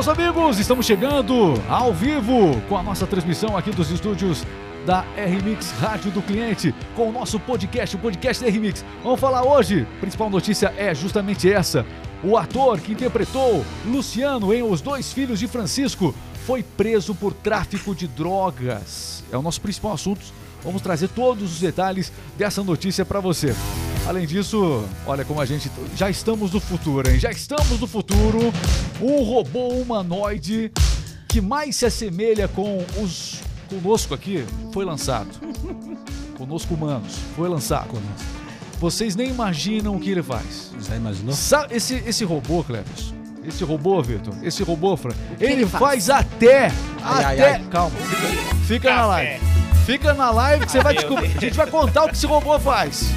meus amigos, estamos chegando ao vivo com a nossa transmissão aqui dos estúdios da RMix Rádio do Cliente, com o nosso podcast, o podcast da RMix. Vamos falar hoje, a principal notícia é justamente essa. O ator que interpretou Luciano em Os Dois Filhos de Francisco foi preso por tráfico de drogas. É o nosso principal assunto. Vamos trazer todos os detalhes dessa notícia para você. Além disso, olha como a gente já estamos no futuro, hein? Já estamos no futuro. Um robô humanoide que mais se assemelha com os conosco aqui foi lançado. Conosco humanos foi lançado. Vocês nem imaginam o que ele faz. Já imaginou? Sa- esse, esse robô, Cleves, esse robô, Vitor, esse robô, Fran, ele, ele faz? faz? até, Ai, ai, até, ai. calma, fica, fica na live, fica na live que você vai descobrir, a gente vai contar o que esse robô faz,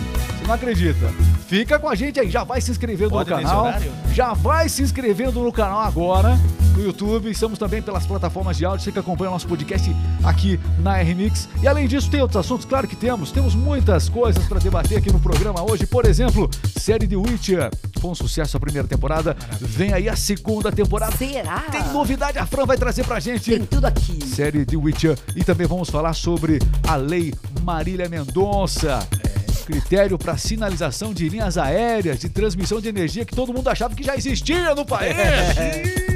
você não acredita. Fica com a gente aí, já vai se inscrevendo Pode no canal, horário? já vai se inscrevendo no canal agora, no YouTube, estamos também pelas plataformas de áudio, você que acompanha o nosso podcast aqui na RMix. E além disso, tem outros assuntos? Claro que temos, temos muitas coisas para debater aqui no programa hoje, por exemplo, série The Witcher, foi um sucesso a primeira temporada, vem aí a segunda temporada, Será? tem novidade, a Fran vai trazer pra gente Tem tudo aqui. série The Witcher e também vamos falar sobre a Lei Marília Mendonça. Critério para sinalização de linhas aéreas de transmissão de energia que todo mundo achava que já existia no país.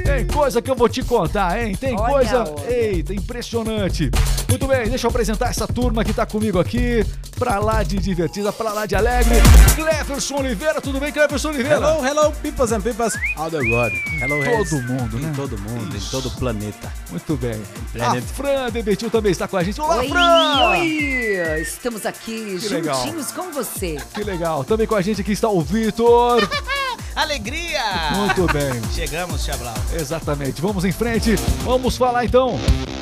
Tem coisa que eu vou te contar, hein? Tem Olha, coisa. olha. Eita, impressionante. Muito bem, deixa eu apresentar essa turma que tá comigo aqui. Pra lá de divertida, pra lá de alegre. Cleverson Oliveira, tudo bem, Cleverson Oliveira? Hello, hello, peoples and peoples all the world. Hello, Todo heads. mundo, né? Em todo mundo, Isso. em todo o planeta. Muito bem. Planeta. A Fran Debetil também está com a gente. Olá, Oi, Fran! oi! Estamos aqui Que legal. juntinhos com você. Que legal. Também com a gente aqui está o Vitor. Alegria! Muito bem. Chegamos, Chablau. Exatamente. Vamos em frente. Vamos falar então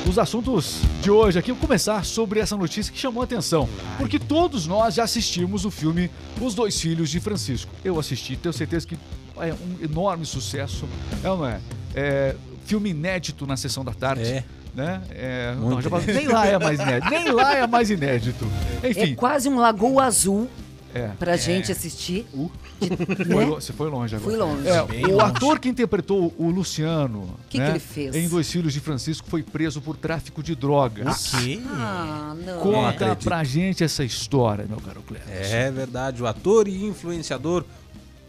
dos assuntos de hoje aqui. Vou começar sobre essa notícia que chamou a atenção. Porque todos nós já assistimos o filme Os Dois Filhos de Francisco. Eu assisti, tenho certeza que é um enorme sucesso. É ou não é? É filme inédito na sessão da tarde. É. Né? É, não, falei, nem lá é mais inédito. Nem lá é mais inédito. É Enfim. quase um lagoa azul É. pra gente assistir. De- Foi né? Você foi longe agora. Fui longe. É, o longe. ator que interpretou o Luciano Que né, que ele fez? em Dois Filhos de Francisco foi preso por tráfico de drogas. Que? Ah, não. Conta acredito. pra gente essa história, meu caro Cleber. É verdade, o ator e influenciador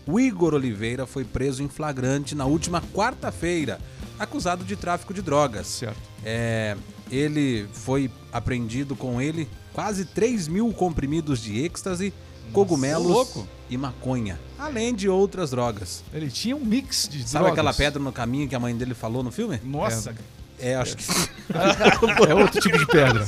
o Igor Oliveira foi preso em flagrante na última quarta-feira, acusado de tráfico de drogas. Certo. É, ele foi apreendido com ele quase 3 mil comprimidos de êxtase, cogumelos louco. e maconha, além de outras drogas. Ele tinha um mix de Sabe drogas. aquela pedra no caminho que a mãe dele falou no filme? Nossa, É, acho que sim. É outro tipo de pedra.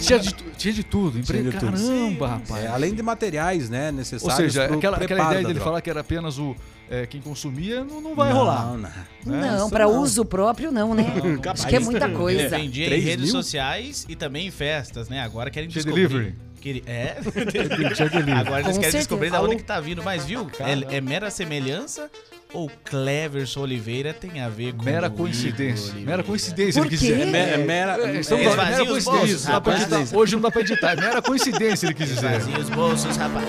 tinha, de, tinha de tudo. Empre... Tinha de tudo. Caramba, rapaz. É, além de materiais, né, Ou necessários seja, pro aquela, aquela ideia dele droga. falar que era apenas o é, quem consumia não, não vai não, rolar. Não, né? Não, não. uso próprio não, né? Acho que é muita ele coisa. vendia em 3 redes mil? sociais e também em festas, né? Agora querem descobrir. delivery? Que ele- É. Agora eles querem descobrir da onde que tá vindo. Mas viu? É, é mera semelhança ou Cleverson Oliveira tem a ver com Mera coincidência. Mera coincidência, ele quis dizer. É, me- é mera. É, estamos é- mera os coincidência. bolsos, rapaz. Hoje não dá pra editar. É mera coincidência, ele quis dizer. Esvazia os bolsos, rapaz.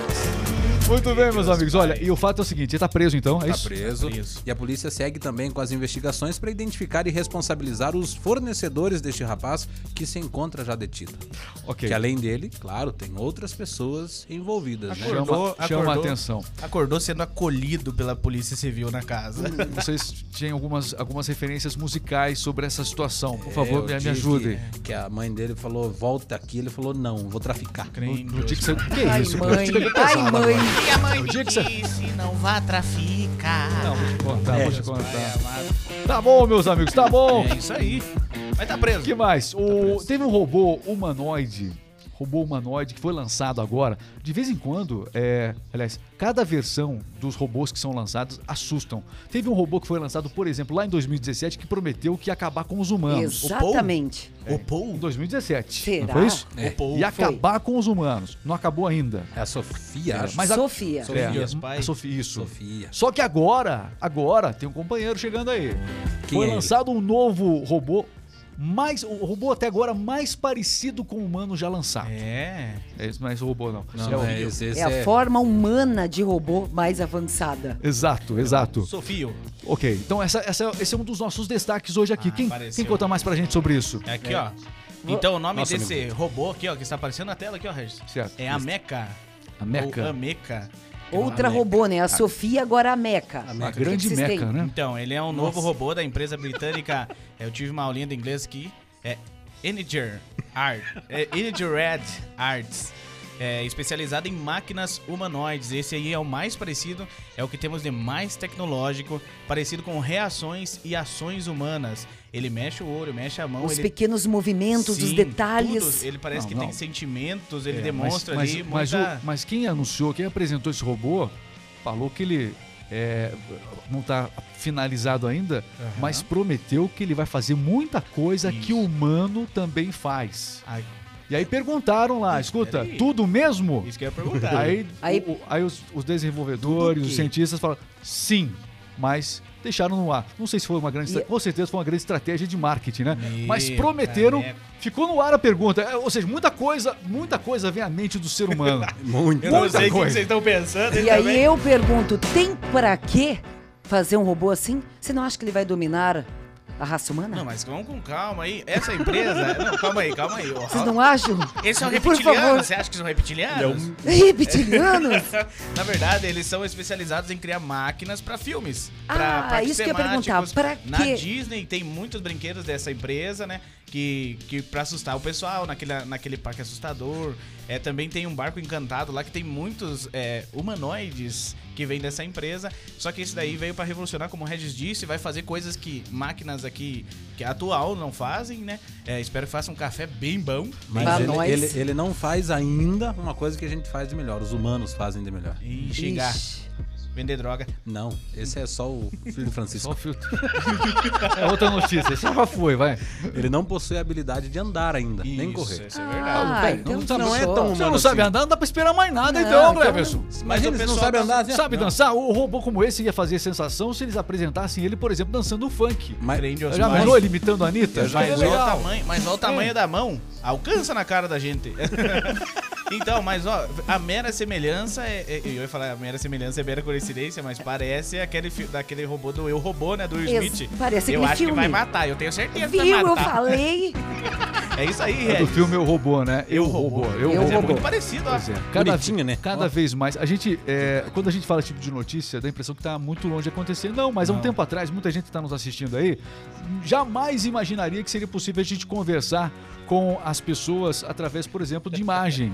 Muito bem, meus amigos. Olha, e o fato é o seguinte: ele tá preso então, é Tá isso? preso. preso. E a polícia segue também com as investigações para identificar e responsabilizar os fornecedores deste rapaz que se encontra já detido. Ok. Que além dele, claro, tem outras pessoas envolvidas. Né? Chama, Acordou- chama a acordou. atenção. Acordou sendo acolhido pela Polícia Civil na casa. Vocês têm algumas, algumas referências musicais sobre essa situação. Por É, favor, me, me ajudem. Que, que a mãe dele falou, volta aqui. Ele falou, não, vou traficar. No, no dia que você. Que Ai, isso, mãe. Chega Ai, mãe. E a mãe disse, não vá traficar. Não, vou te contar, vou te contar. Tá bom, meus amigos, tá bom. É isso aí. Mas tá preso. O que mais? O, teve um robô humanoide. Robô humanoide que foi lançado agora. De vez em quando, é, aliás, cada versão dos robôs que são lançados assustam. Teve um robô que foi lançado, por exemplo, lá em 2017, que prometeu que ia acabar com os humanos. Exatamente. O Em Paul? 2017. Será? Não foi isso? É. O Paul Ia foi. acabar com os humanos. Não acabou ainda. É a Sofia, acho. Mas a- Sofia. Sofia. É, os pais. a Sofia, isso. Sofia. Só que agora, agora tem um companheiro chegando aí. Quem Foi é ele? lançado um novo robô mais. O robô até agora mais parecido com o humano já lançado. É. É esse, mas o robô não. Não, É o- é, esse, esse É a forma humana de robô mais avançada. Exato, exato. Sofio. Ok, então essa, essa- esse é um dos nossos destaques hoje aqui. Ah, quem, apareceu. quem conta mais pra gente sobre isso? É aqui, ó. Então o nome Nossa, desse robô aqui, ó, que está aparecendo na tela aqui, ó, Regis. Certo. É a Mecha. A Mecha. Ou a Mecha. Outra A robô, né? A Sofia, agora a Meca. Uma O que grande que vocês meca, têm? né? Então, ele é um novo robô da empresa britânica. Eu tive uma aulinha de inglês aqui. É Integer Art. É Integer Red Arts. É especializado em máquinas humanoides. Esse aí é o mais parecido, é o que temos de mais tecnológico, parecido com reações e ações humanas. Ele mexe o olho, mexe a mão. Os ele... pequenos movimentos, os Sim, detalhes. tudo. Ele parece Não, que não. tem sentimentos, ele É, demonstra mas, ali mas, muita... mas, o- mas quem anunciou, quem apresentou esse robô, falou que ele é, não está finalizado ainda, mas prometeu que ele vai fazer muita coisa que o humano também faz. Ai, E aí perguntaram lá, escuta, peraí. tudo mesmo? isso que eu ia perguntar. Aí, Aí- o- aí os, os desenvolvedores, os cientistas falaram sim, mas deixaram no ar. Não sei se foi uma grande, E- com certeza foi uma grande estratégia de marketing, né? Meu mas prometeram, caneco. ficou no ar a pergunta. É, Ou seja, muita coisa, muita coisa vem à mente do ser humano. Muito. Eu não Muita sei o que coisa. vocês estão pensando. E aí também. eu pergunto, tem pra quê fazer um robô assim? Você não acha que ele vai dominar a raça humana? Não, mas vamos com calma aí. Essa empresa. não, calma aí, calma aí. Vocês não acham? Esses são reptilianos. Você acha que são reptilianos? Reptilianos? Na verdade, eles são especializados em criar máquinas pra filmes. Ah, isso que eu ia perguntar, temáticos. pra Na quê? Disney tem muitos brinquedos dessa empresa, né? Que, que pra assustar o pessoal naquele, naquele parque assustador. É, também tem um barco encantado lá que tem muitos é, humanoides que vem dessa empresa. Só que esse daí veio pra revolucionar, como o Regis disse, vai fazer coisas que máquinas aqui que atual não fazem, né? É, espero que faça um café bem bom. Mas ele, nós. ele, ele não faz ainda uma coisa que a gente faz de melhor. Os humanos fazem de melhor. E chegar, Ixi. Vender droga. Não, esse é só o filho do Só Francisco. o filtro. é outra notícia, esse já foi, vai. Ele não possui a habilidade de andar ainda, nem Isso, correr. Isso é verdade. Ah, bem, então não tá- não é tão Você não sabe assim. andar, não dá pra esperar mais nada, Não, então, então- Cleverson. Mas o eles não sabem das- andar, né? Sabe Não. dançar? O robô como esse ia fazer sensação se eles apresentassem ele, por exemplo, dançando funk. Mas, Já imaginou ele imitando a Anitta? Já- Mas olha o tamanho, mas olha o tamanho da mão. Alcança na cara da gente. então, mas ó, a mera semelhança é, é- Eu ia falar a mera semelhança é mera coincidência, mas parece aquele daquele robô do Eu Robô, né? Do Will Ex- Smith. parece Eu aquele acho que filme. vai matar, eu tenho certeza que Viu? vai Eu matar. falei. É isso aí, É do filme Eu Robô, né? Eu, Eu Robô. Robô. Eu, Eu Mas é Robô. muito parecido, ó. É. Cada, Bonitinho, né? Cada Ó. vez mais. A gente, é, quando a gente fala esse tipo de notícia, dá a impressão que tá muito longe de acontecer. Não, mas há um Não. tempo atrás, muita gente que tá nos assistindo aí, jamais imaginaria que seria possível a gente conversar com as pessoas através, por exemplo, de imagem.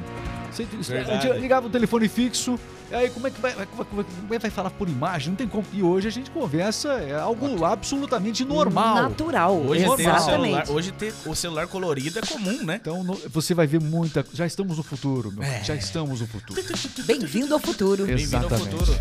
Você, a Verdade. gente ligava o telefone fixo, e aí como é que vai, como é que vai- como é que vai falar por imagem? Não tem como. E hoje a gente conversa, é algo absolutamente normal. Natural. Hoje ter, o celular, Exatamente. hoje ter o celular colorido é comum, né? Então no- você vai ver muita. Já estamos no futuro, meu. É. Já estamos no futuro. Bem-vindo ao futuro. Bem-vindo ao futuro.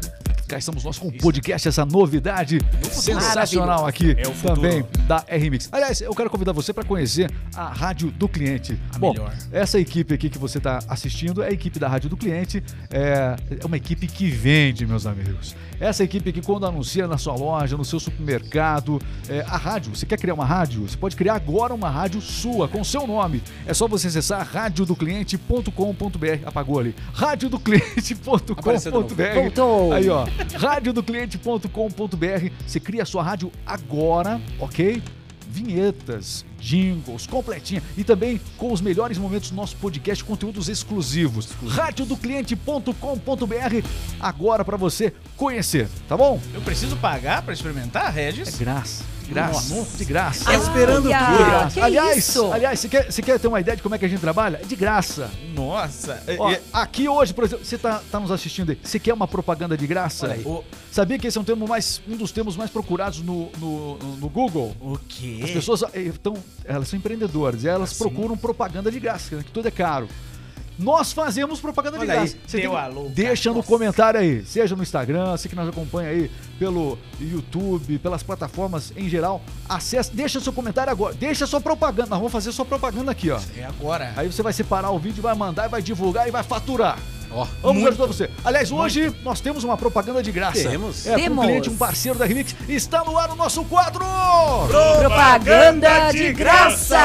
Cá estamos nós com o podcast, essa novidade sensacional aqui É também da RMix. Aliás, eu quero convidar você para conhecer a Rádio do Cliente. A Bom, melhor. essa equipe aqui que você está assistindo é a equipe da Rádio do Cliente. É é uma equipe que vende, meus amigos. Essa equipe que quando anuncia na sua loja, no seu supermercado, é, a rádio, você quer criar uma rádio? Você pode criar agora uma rádio sua, com seu nome. É só você acessar radiodocliente.com.br. Apagou ali. Radiodocliente.com.br. Voltou. Aí, ó. radiodocliente.com.br. Você cria a sua rádio agora, ok? Vinhetas, jingles, completinha e também com os melhores momentos do nosso podcast, conteúdos exclusivos. radiodocliente.com.br agora pra você conhecer, tá bom? Eu preciso pagar pra experimentar, É Regis? graça, de graça, Nossa. de graça. Tá esperando o quê? graça. aliás, isso? aliás, você quer, você quer ter uma ideia de como é que a gente trabalha? É de graça. Nossa. Ó, É- aqui hoje, por exemplo, você tá, tá nos assistindo aí, você quer uma propaganda de graça? O, Sabia que esse é um, termo mais, um dos termos mais procurados no, no, no- no Google? o quê? As pessoas estão, elas são empreendedoras, e elas Assim? procuram propaganda de graça, né, que tudo é caro. Nós fazemos propaganda de Olha aí, graça. Você deu tem- a louca. deixa no comentário aí, seja no Instagram, você que nos acompanha aí pelo YouTube, pelas plataformas em geral, acesse, deixa seu comentário agora, deixa sua propaganda, nós vamos fazer sua propaganda aqui, ó. É agora. Aí você vai separar o vídeo, vai mandar, vai divulgar e vai faturar. Ó, Vamos ajudar você. Aliás, hoje nós temos uma propaganda de graça. Temos. É, para um Temos. cliente, um parceiro da Remix. Está no ar o nosso quadro! Propaganda de graça!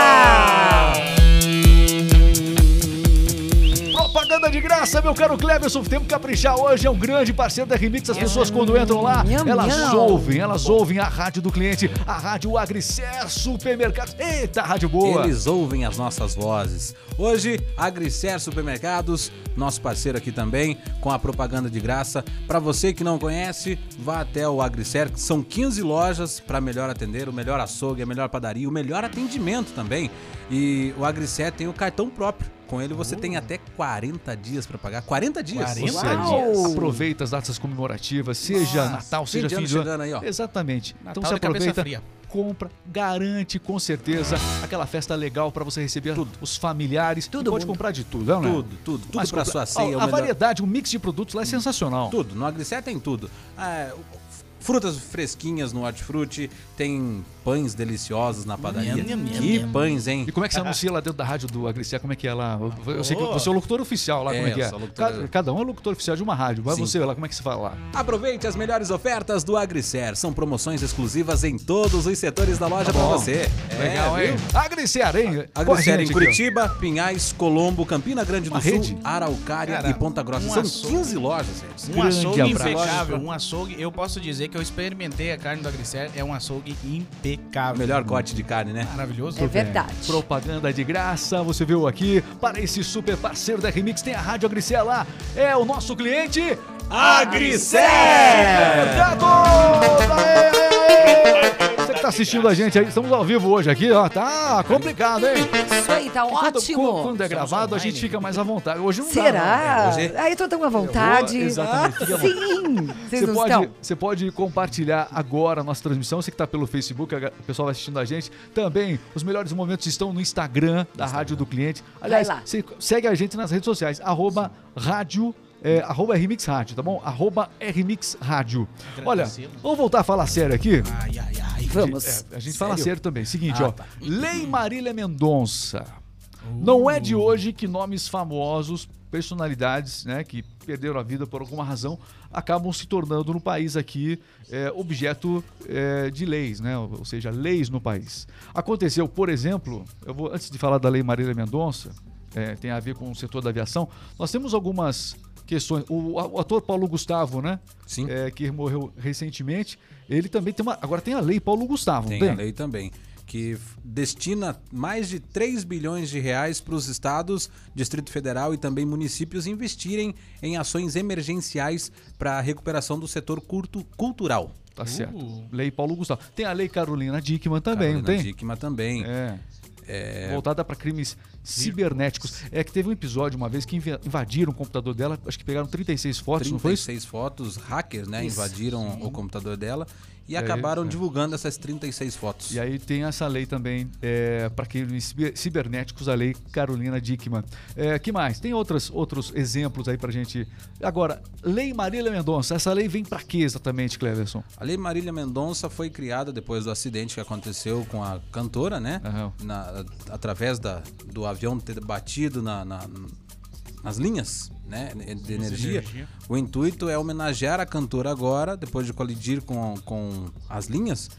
Propaganda de graça, meu caro Cleverson. Temos que caprichar hoje. É um grande parceiro da Remix. As pessoas, quando entram lá, elas ouvem, elas ouvem a rádio do cliente, a rádio Agricer Supermercados. Eita, rádio boa! Eles ouvem as nossas vozes. Hoje, Agricer Supermercados, nosso parceiro aqui também, com a propaganda de graça. Para você que não conhece, vá até o Agricer, que são 15 lojas para melhor atender, o melhor açougue, a melhor padaria, o melhor atendimento também. E o Agricer tem o cartão próprio. Com ele você tem até 40 dias para pagar. 40 dias. 40 Você Uau! aproveita as datas comemorativas, seja Nossa, Natal, fim seja de fim de ano. chegando aí, ó. Exatamente. Natal então você aproveita, fria. compra, garante com certeza aquela festa legal para você receber os familiares. Tudo pode bom. comprar de tudo, não é? Tudo, tudo, tudo para compra- sua ceia. Ó, a melhor- variedade, o mix de produtos lá é sensacional. Tudo, no Agricer tem tudo. É, frutas fresquinhas no hortifruti, tem pães deliciosos na padaria. Que pães, hein? E como é que você anuncia lá dentro da rádio do Agricia? Como é que é lá? Eu sei que você é o locutor oficial lá, como é É, que é? locutor- Cada, cada um é locutor oficial de uma rádio. Mas Sim. você lá, como é que você fala lá? Aproveite as melhores ofertas do Agricer. São promoções exclusivas em todos os setores da loja Tá para você. É, Legal, hein? viu? Agriciar, hein? Agricer em gente, aqui. Curitiba, Pinhais, Colombo, Campina Grande do Uma Sul, rede? Araucária Cara, e Ponta Grossa. um São açougue. 15 lojas, gente. Um Grande açougue impecável, um açougue. Eu posso dizer que eu experimentei a carne do Agricer, é um açougue impecável. Melhor corte de carne, né? Maravilhoso. É verdade. Propaganda de graça, você viu aqui. Para esse super parceiro da Remix, tem a Rádio Agricel lá. É o nosso cliente Agricer! Aê, que tá assistindo a gente aí, estamos ao vivo hoje aqui, ó. Tá complicado, hein? Isso aí, tá Quando, ótimo. quando é gravado, a gente fica mais à vontade. Hoje não dá, não. Será? Hoje- Aí tô tão à vontade. exatamente, fica à Sim. Você pode, você pode compartilhar agora a nossa transmissão. Você que está pelo Facebook, o pessoal vai assistindo a gente. Também, os melhores momentos estão no Instagram da Rádio do Cliente. Aliás, lá. você segue a gente nas redes sociais, arroba rádio, é, arroba RMix Rádio, tá bom? Arroba RMix Rádio. Olha, vamos voltar a falar sério aqui? Ai, ai, ai. Vamos. É, a gente fala sério também. Seguinte, Ah, ó. tá. Lei Marília Mendonça. Não é de hoje que nomes famosos, personalidades, né, que perderam a vida por alguma razão, acabam se tornando no país aqui é, objeto é, de leis, né? Ou seja, leis no país. Aconteceu, por exemplo, eu vou antes de falar da Lei Marília Mendonça, é, tem a ver com o setor da aviação. Nós temos algumas questões. O, o ator Paulo Gustavo, né? Sim. é, que morreu recentemente, ele também tem uma. Agora tem a lei Paulo Gustavo, Tem não a tem? lei também, que destina mais de 3 bilhões de reais para os estados, Distrito Federal e também municípios investirem em ações emergenciais para a recuperação do setor curto cultural. Tá certo. Lei Paulo Gustavo. Tem a lei Carolina Dickman também, Carolina não tem? Dickmann também. É. Voltada para crimes cibernéticos. É que teve um episódio uma vez que inv- invadiram o computador dela, acho que pegaram 36 fotos, não foi isso? 36 fotos, hackers, né, Isso. invadiram o computador dela e acabaram é. divulgando essas 36 fotos. E aí tem essa lei também é, para crimes ciber- cibernéticos, a lei Carolina Dickman. É, que mais? Tem outras, outros exemplos aí pra gente. Agora, Lei Marília Mendonça, essa lei vem para quê exatamente, Cleverson? A Lei Marília Mendonça foi criada depois do acidente que aconteceu com a cantora, né? Aham. Na- através da, do avião ter batido na, na- nas linhas né, de energia. energia. O intuito é homenagear a cantora agora, depois de colidir com, com as linhas,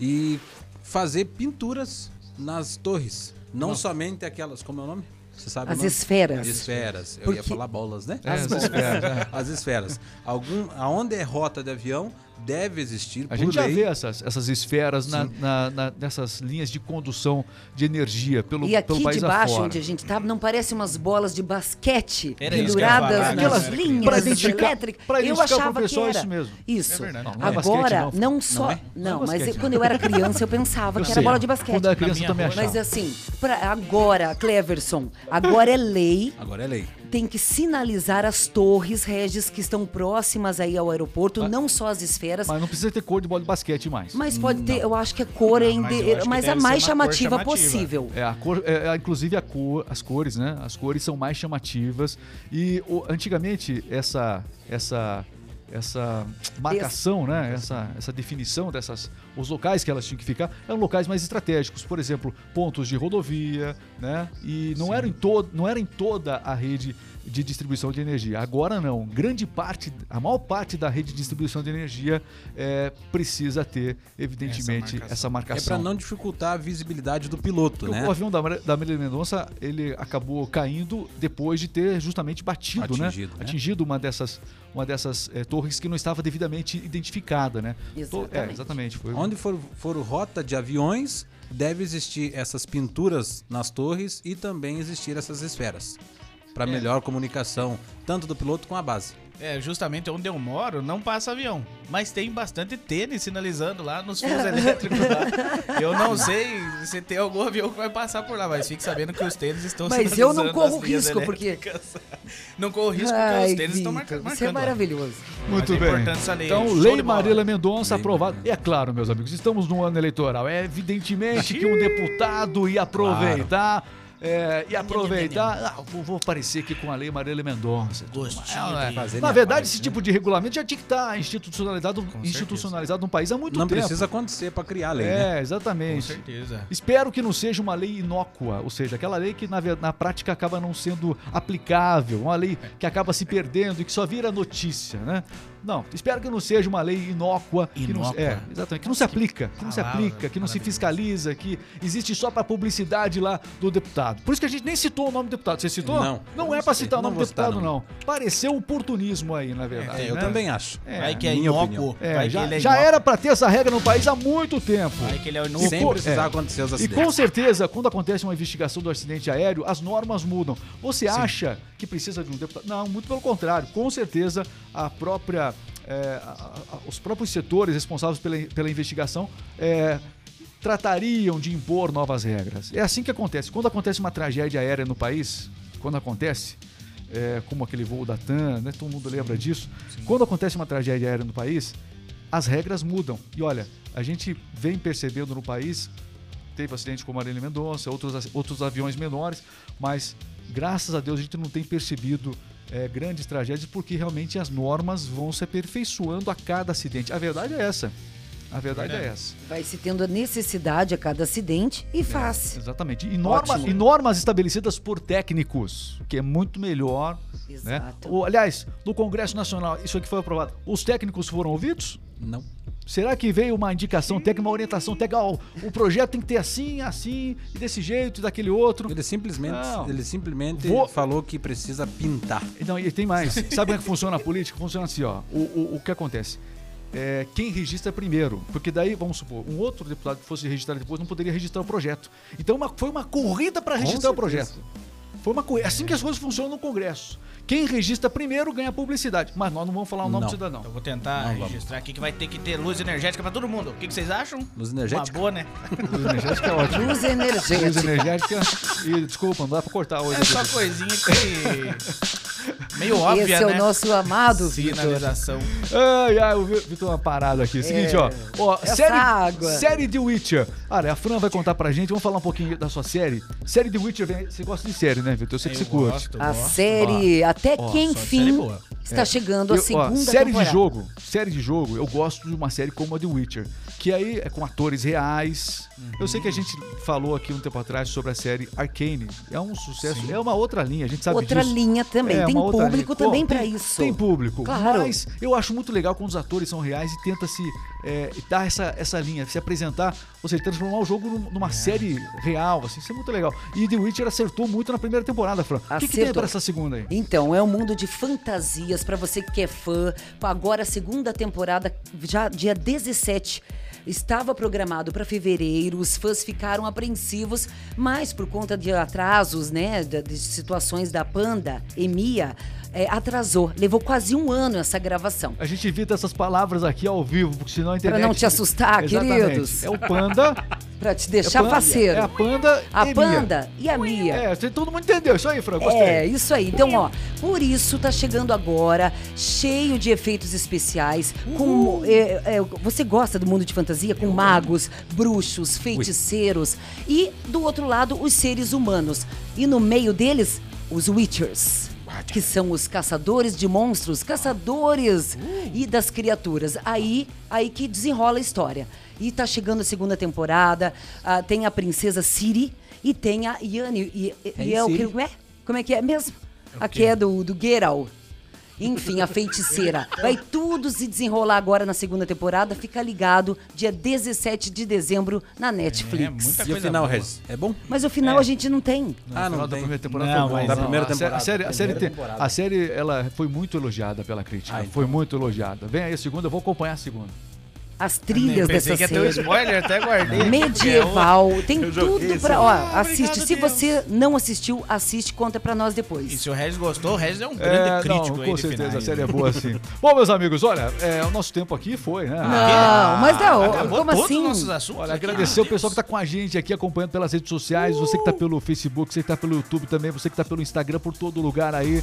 e fazer pinturas nas torres. Não somente aquelas. Como é o nome? Você sabe As esferas. Esferas. Eu ia Porque- falar bolas, né? É, As as bolas. esferas, né? As esferas. Algum, aonde é rota de avião, deve existir A por gente já lei. vê essas, essas esferas na, na- na- nessas linhas de condução de energia pelo, E aqui pelo país debaixo, afora. onde a gente tá, não parece umas bolas de basquete Era eu penduradas falar, né? nas Pra linhas elétricas? pra eu pro achava que pessoal era. isso mesmo. Isso. É. Não, não é Agora, não. não, só. é? Não, Não é mas basquete, eu- não. quando eu era criança, eu pensava Eu que sei. era bola de basquete. Quando era criança eu também achava. Mas assim, pra agora, Cleverson, agora é lei, Agora é lei. Tem que sinalizar as torres, Regis, que estão próximas aí ao aeroporto, não só as esferas. Mas não precisa ter cor de bola de basquete mais. Mas pode ter, eu acho que a cor é, mas acho que mas deve a mais chamativa, chamativa. possível. É, a cor, é, é, inclusive a cor, as cores, né? As cores são mais chamativas. E o- antigamente, essa, essa essa marcação, né? Essa, essa definição dessas os locais que elas tinham que ficar eram locais mais estratégicos, por exemplo, pontos de rodovia, né? E não era em todo, não era em toda a rede de distribuição de energia. Agora não, grande parte, a maior parte da rede de distribuição de energia é, precisa ter, evidentemente, essa Essa marcação. É para não dificultar a visibilidade do piloto, Porque né? O avião da, da Marília Mendonça, ele acabou caindo depois de ter justamente batido, Atingido, né? né? Atingido uma dessas, uma dessas eh, torres que não estava devidamente identificada, né? To- Exatamente. É, exatamente. Foi Onde for, for rota de aviões, deve existir essas pinturas nas torres e também existir essas esferas. Para melhor comunicação, tanto do piloto com a base. É, justamente onde eu moro, não passa avião. Mas tem bastante tênis sinalizando lá nos fios elétricos lá. Eu não sei se tem algum avião que vai passar por lá, mas fique sabendo que os tênis estão Mas eu não corro risco, porque- elétricas. Não corro risco porque Ai, os tênis estão Vitor, marcando. Isso é lá. maravilhoso. Muito Mas é bem. importante essa lei. Então, Show Lei. Marília Mendonça aprovada. E é claro, meus amigos, estamos no ano eleitoral. É evidentemente que um deputado ia aproveitar. É, e aproveitar. Ah, vou, vou aparecer aqui com a Lei Marília Mendonça. Gostinho Não, é. Fazer Na verdade, parte, esse né? tipo de regulamento já tinha que estar institucionalizado, institucionalizado no país há muito Não tempo. precisa acontecer para criar a lei, né? É, Com exatamente. certeza. Espero que não seja uma lei inócua, ou seja, aquela lei que na, na prática acaba não sendo aplicável, uma lei que acaba se perdendo e que só vira notícia, né? Não, espero que não seja uma lei inócua, que não, Inócua. é, exatamente, que não se aplica, que não se aplica, que não se fiscaliza, que existe só para publicidade lá do deputado. Por isso que a gente nem citou o nome do deputado. Você citou? Não. Não é para citar o nome do citar, deputado, não. não. Pareceu oportunismo aí, na verdade. É, eu né? também acho. É, vai que é inócuo. é, que já, ele é já inócuo. era para ter essa regra no país há muito tempo. Vai que ele é E inócuo. Precisar é. acontecer os E acidentes. com certeza, quando acontece uma investigação do acidente aéreo, as normas mudam. Você acha que precisa de um deputado? Não, muito pelo contrário. Com certeza, a própria, é, a- a- os próprios setores responsáveis pela, pela investigação é, tratariam de impor novas regras. É assim que acontece. Quando acontece uma tragédia aérea no país, quando acontece, é, como aquele voo da TAM, né, todo mundo lembra disso. Quando acontece uma tragédia aérea no país, as regras mudam. E olha, a gente vem percebendo no país, teve acidente com Marília Mendonça, outros, outros aviões menores, mas graças a Deus a gente não tem percebido é, grandes tragédias porque realmente as normas vão se aperfeiçoando a cada acidente. A verdade é essa. A verdade é Verdade. essa. Vai se tendo a necessidade a cada acidente e faz. Exatamente. E, norma- Ótimo. e normas estabelecidas por técnicos, o que é muito melhor. Né? Exato. O- aliás, no Congresso Nacional, isso aqui foi aprovado. Os técnicos foram ouvidos? Não. Será que veio uma indicação técnica, uma orientação técnica? Ó, o projeto tem que ter assim, assim, desse jeito, e daquele outro. Ele simplesmente, Não. ele simplesmente Vou- falou que precisa pintar. Não, e tem mais. Sabe como é que funciona a política? Funciona assim, ó. O, o, o que acontece? É, quem registra primeiro. Porque daí, vamos supor, um outro deputado que fosse registrar depois não poderia registrar o projeto. Então uma- foi uma corrida para registrar o projeto. Foi uma corrida. Assim que as coisas funcionam no Congresso. Quem registra primeiro ganha publicidade. Mas nós não vamos falar o nome Não. do cidadão. Eu vou tentar Não, vamos. registrar aqui que vai ter que ter luz energética pra todo mundo. O que, que vocês acham? Luz Uma energética? boa, né? Luz energética é ótimo. Luz Luz energética. energética. E desculpa, não dá pra cortar hoje. É só coisinha que. meio óbvia, Esse é né? o nosso amado Vitor. Sinalização. Ai, ai, o Vitor, uma parada aqui. Seguinte, É. ó. ó Essa série, água. série The Witcher. Olha, a Fran vai contar pra gente. Vamos falar um pouquinho da sua série. Série The Witcher, vem- você gosta de série, né, Vitor? Eu sei que você curte. gosto, A gosto. série, até ó, que enfim, está chegando a Eu- ó, segunda série temporada. de jogo, série de jogo, eu gosto de uma série como a The Witcher, que aí é com atores reais. Eu sei que a gente falou aqui um tempo atrás sobre a série Arcane. É um sucesso, é uma outra linha, a gente sabe Outra disso. linha também, É, tem público linha. também tem- isso. Tem público. Claro. Mas eu acho muito legal quando os atores são reais e tenta se é, dar essa, essa linha, se apresentar, ou seja, transformar o jogo num- numa série real, assim, isso é muito legal. E The Witcher acertou muito na primeira temporada, Fran. O que, que tem para essa segunda aí? Então, é um mundo de fantasias pra você que é fã. Agora, a segunda temporada, já dia 17. Estava programado para fevereiro, os fãs ficaram apreensivos, mas por conta de atrasos, né, de situações da Panda, Emia, é, atrasou. Levou quase um ano essa gravação. A gente evita essas palavras aqui ao vivo, porque senão a internet... não te assustar, Exatamente. queridos. É o Panda... Pra te é deixar Pan- faceiro. É a Panda A e Mia. Panda e a Mia. É, todo mundo entendeu. Isso aí, Fran, gostei. É, isso aí. Então, ó, por isso tá chegando agora, cheio de efeitos especiais. Com, é, é, você gosta do mundo de fantasia? Com magos, bruxos, feiticeiros. E, do outro lado, os seres humanos. E no meio deles, os Witchers. Que são os caçadores de monstros, caçadores e das criaturas. Aí, aí que desenrola a história. E tá chegando a segunda temporada, ah, tem a princesa Siri e tem a Yanni. E, e- e é o que é? Como é que é mesmo? A que é do, do Geralt. Enfim, a feiticeira. Vai tudo se desenrolar agora na segunda temporada. Fica ligado, dia 17 de dezembro na Netflix. É, muita E o final, boa. Regis? É bom? Mas o final a gente não tem. Ah, O final não da primeira temporada Não, foi bom. Da primeira temporada. A série, a série, tem- a série ela foi muito elogiada pela crítica. Ah, então. Foi muito elogiada. Vem aí a segunda, eu vou acompanhar a segunda. As trilhas dessa que ia ter um série. spoiler, até guardei. Medieval, tem tudo pra. jogo. Ó, Ah, assiste. Se Deus. você não assistiu, assiste, conta pra nós E depois. se o Regis gostou, o Regis é um grande É, crítico não, aí com certeza finais, a série né? é boa assim. Bom, meus amigos, olha, é, o nosso tempo aqui foi, né? Não, mas não, Acabou como todos assim? os nossos assuntos. Olha, agradecer meu o pessoal que Deus. tá com a gente aqui acompanhando pelas redes sociais, você que tá pelo Facebook, você que tá pelo YouTube também, você que tá pelo Instagram, por todo lugar aí.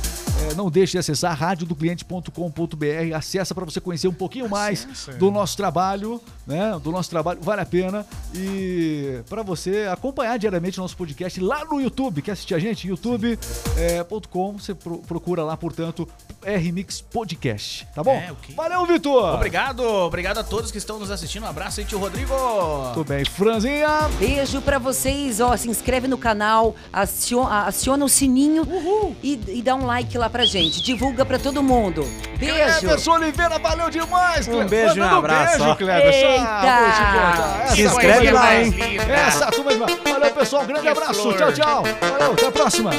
É, não deixe de acessar radiodocliente.com.br, acessa para você conhecer um pouquinho mais Acessa. do nosso trabalho, né? Do nosso trabalho, vale a pena. E para você acompanhar diariamente o nosso podcast lá no YouTube, quer assistir a gente? youtube.com, você pro- procura lá, portanto, RMix Podcast, tá bom? É, ok. Valeu, Vitor! Obrigado, obrigado a todos que estão nos assistindo. Um abraço aí, tio Rodrigo. Tudo bem, Franzinha? Beijo pra vocês, ó, se inscreve no canal, aciona, aciona o sininho e, e dá um like lá pra gente. Divulga pra todo mundo. Beijo. Cleverson Oliveira, valeu demais, Um beijo e um abraço, Beijo. Cleverson. Eita. Contar. Essa Se coisa inscreve lá, hein? Essa turma demais. Valeu, pessoal. Um grande Que abraço. flor. Tchau, tchau. Valeu, até a próxima.